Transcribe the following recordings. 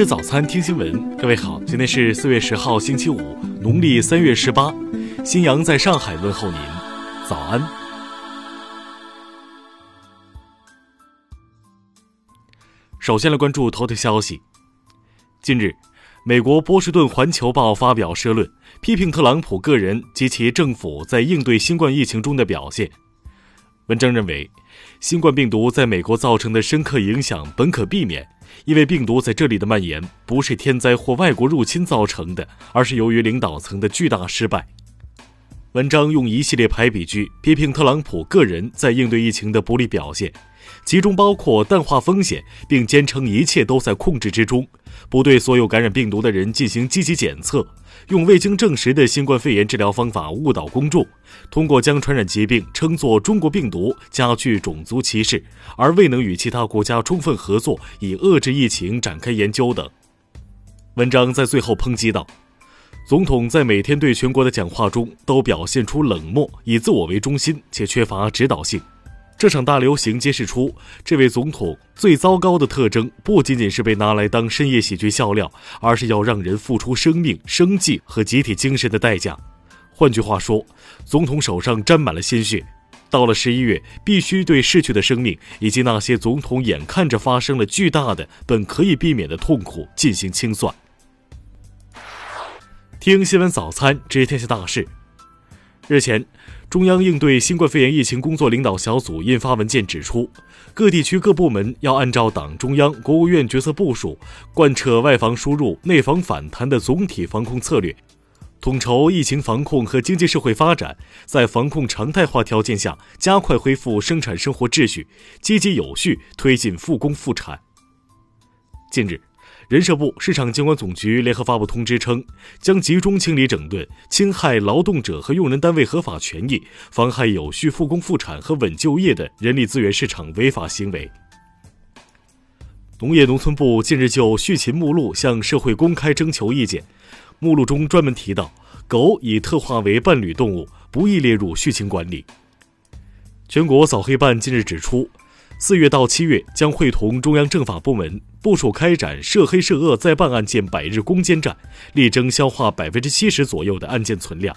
吃早餐，听新闻。各位好，今天是四月十号，星期五，农历三月十八。新阳在上海问候您，早安。首先来关注头条消息。近日，美国波士顿环球报发表社论，批评特朗普个人及其政府在应对新冠疫情中的表现。文章认为，新冠病毒在美国造成的深刻影响本可避免，因为病毒在这里的蔓延不是天灾或外国入侵造成的，而是由于领导层的巨大失败。文章用一系列排比句批评特朗普个人在应对疫情的不利表现，其中包括淡化风险，并坚称一切都在控制之中，不对所有感染病毒的人进行积极检测。用未经证实的新冠肺炎治疗方法误导公众，通过将传染疾病称作中国病毒，加剧种族歧视，而未能与其他国家充分合作以遏制疫情展开研究等。文章在最后抨击道：“总统在每天对全国的讲话中都表现出冷漠，以自我为中心，且缺乏指导性。”这场大流行揭示出，这位总统最糟糕的特征不仅仅是被拿来当深夜喜剧笑料，而是要让人付出生命、生计和集体精神的代价。换句话说，总统手上沾满了鲜血。到了十一月，必须对逝去的生命以及那些总统眼看着发生了巨大的本可以避免的痛苦进行清算。听新闻早餐，知天下大事。日前。中央应对新冠肺炎疫情工作领导小组印发文件指出，各地区各部门要按照党中央、国务院决策部署，贯彻外防输入、内防反弹的总体防控策略，统筹疫情防控和经济社会发展，在防控常态化条件下，加快恢复生产生活秩序，积极有序推进复工复产。近日。人社部、市场监管总局联合发布通知称，将集中清理整顿侵害劳动者和用人单位合法权益、妨害有序复工复产和稳就业的人力资源市场违法行为。农业农村部近日就畜禽目录向社会公开征求意见，目录中专门提到，狗已特化为伴侣动物，不宜列入畜禽管理。全国扫黑办近日指出。四月到七月将会同中央政法部门部署开展涉黑涉恶在办案件百日攻坚战，力争消化百分之七十左右的案件存量。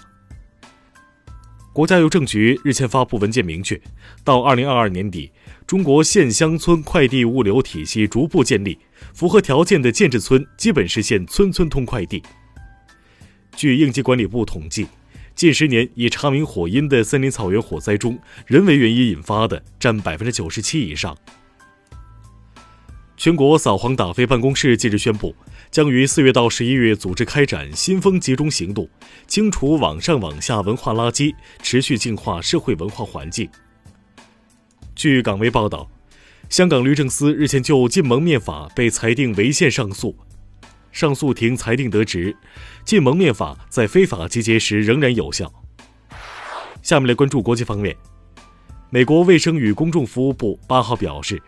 国家邮政局日前发布文件，明确到二零二二年底，中国县乡村快递物流体系逐步建立，符合条件的建制村基本实现村村通快递。据应急管理部统计。近十年已查明火因的森林草原火灾中，人为原因引发的占百分之九十七以上。全国扫黄打非办公室近日宣布，将于四月到十一月组织开展新风集中行动，清除网上网下文化垃圾，持续净化社会文化环境。据港媒报道，香港律政司日前就禁蒙面法被裁定违宪上诉。上诉庭裁定得知，禁蒙面法在非法集结时仍然有效。下面来关注国际方面，美国卫生与公众服务部八号表示，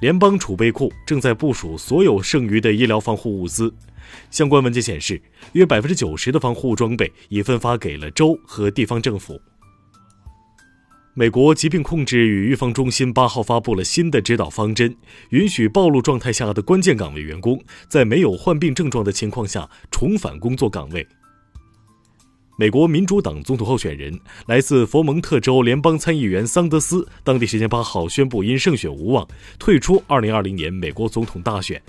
联邦储备库正在部署所有剩余的医疗防护物资。相关文件显示，约百分之九十的防护装备已分发给了州和地方政府。美国疾病控制与预防中心八号发布了新的指导方针，允许暴露状态下的关键岗位员工在没有患病症状的情况下重返工作岗位。美国民主党总统候选人、来自佛蒙特州联邦参议员桑德斯，当地时间八号宣布因胜选无望，退出二零二零年美国总统大选。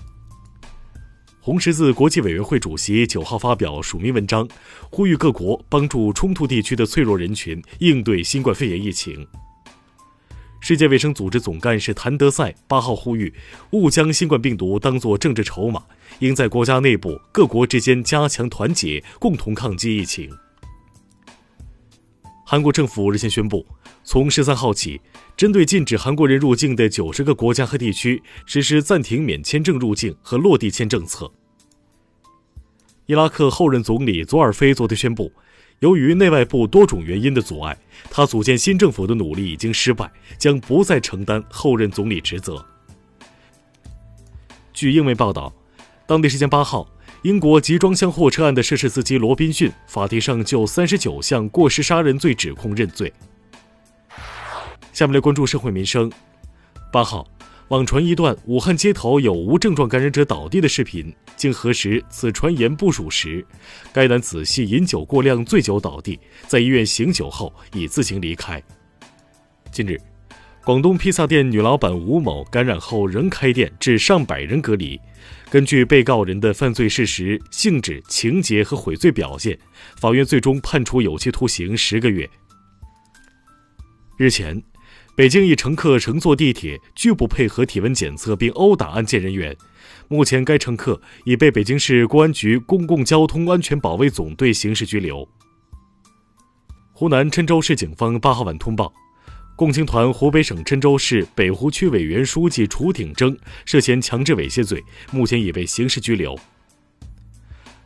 红十字国际委员会主席九号发表署名文章，呼吁各国帮助冲突地区的脆弱人群应对新冠肺炎疫情。世界卫生组织总干事谭德赛八号呼吁，勿将新冠病毒当作政治筹码，应在国家内部、各国之间加强团结，共同抗击疫情。韩国政府日前宣布，从十三号起。针对禁止韩国人入境的九十个国家和地区实施暂停免签证入境和落地签政策。伊拉克后任总理佐尔菲昨天宣布，由于内外部多种原因的阻碍，他组建新政府的努力已经失败，将不再承担后任总理职责。据英媒报道，当地时间八号，英国集装箱货车案的涉事司机罗宾逊法庭上就三十九项过失杀人罪指控认罪。下面来关注社会民生。八号，网传一段武汉街头有无症状感染者倒地的视频，经核实，此传言不属实。该男子系饮酒过量醉酒倒地，在医院醒酒后已自行离开。近日，广东披萨店女老板吴某感染后仍开店，致上百人隔离。根据被告人的犯罪事实、性质、情节和悔罪表现，法院最终判处有期徒刑十个月。日前，北京一乘客乘坐地铁拒不配合体温检测并殴打安检人员，目前该乘客已被北京市公安局公共交通安全保卫总队刑事拘留。湖南郴州市警方八号晚通报。共青团湖北省郴州市北湖区委原书记楚鼎铮涉嫌强制猥亵罪，目前已被刑事拘留。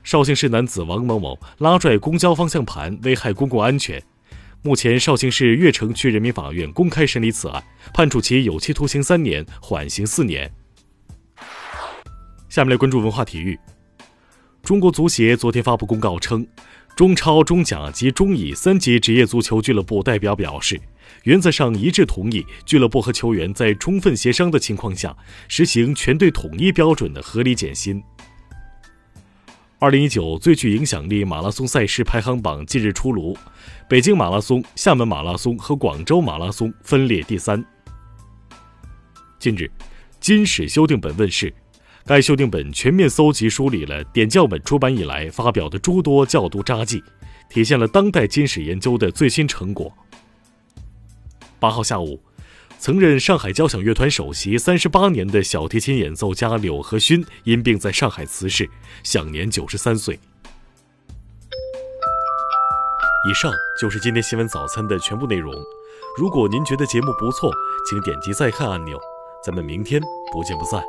绍兴市男子王某某拉拽公交方向盘，危害公共安全，目前绍兴市越城区人民法院公开审理此案，判处其有期徒刑三年，缓刑四年。下面来关注文化体育。中国足协昨天发布公告称，中超、中甲及中乙三级职业足球俱乐部代表表示。原则上一致同意，俱乐部和球员在充分协商的情况下，实行全队统一标准的合理减薪。二零一九最具影响力马拉松赛事排行榜近日出炉，北京马拉松、厦门马拉松和广州马拉松分列第三。近日，金史修订本问世，该修订本全面搜集梳理了点教本出版以来发表的诸多教读札记，体现了当代金史研究的最新成果。八号下午，曾任上海交响乐团首席三十八年的小提琴演奏家柳和勋因病在上海辞世，享年九十三岁。以上就是今天新闻早餐的全部内容。如果您觉得节目不错，请点击再看按钮。咱们明天不见不散。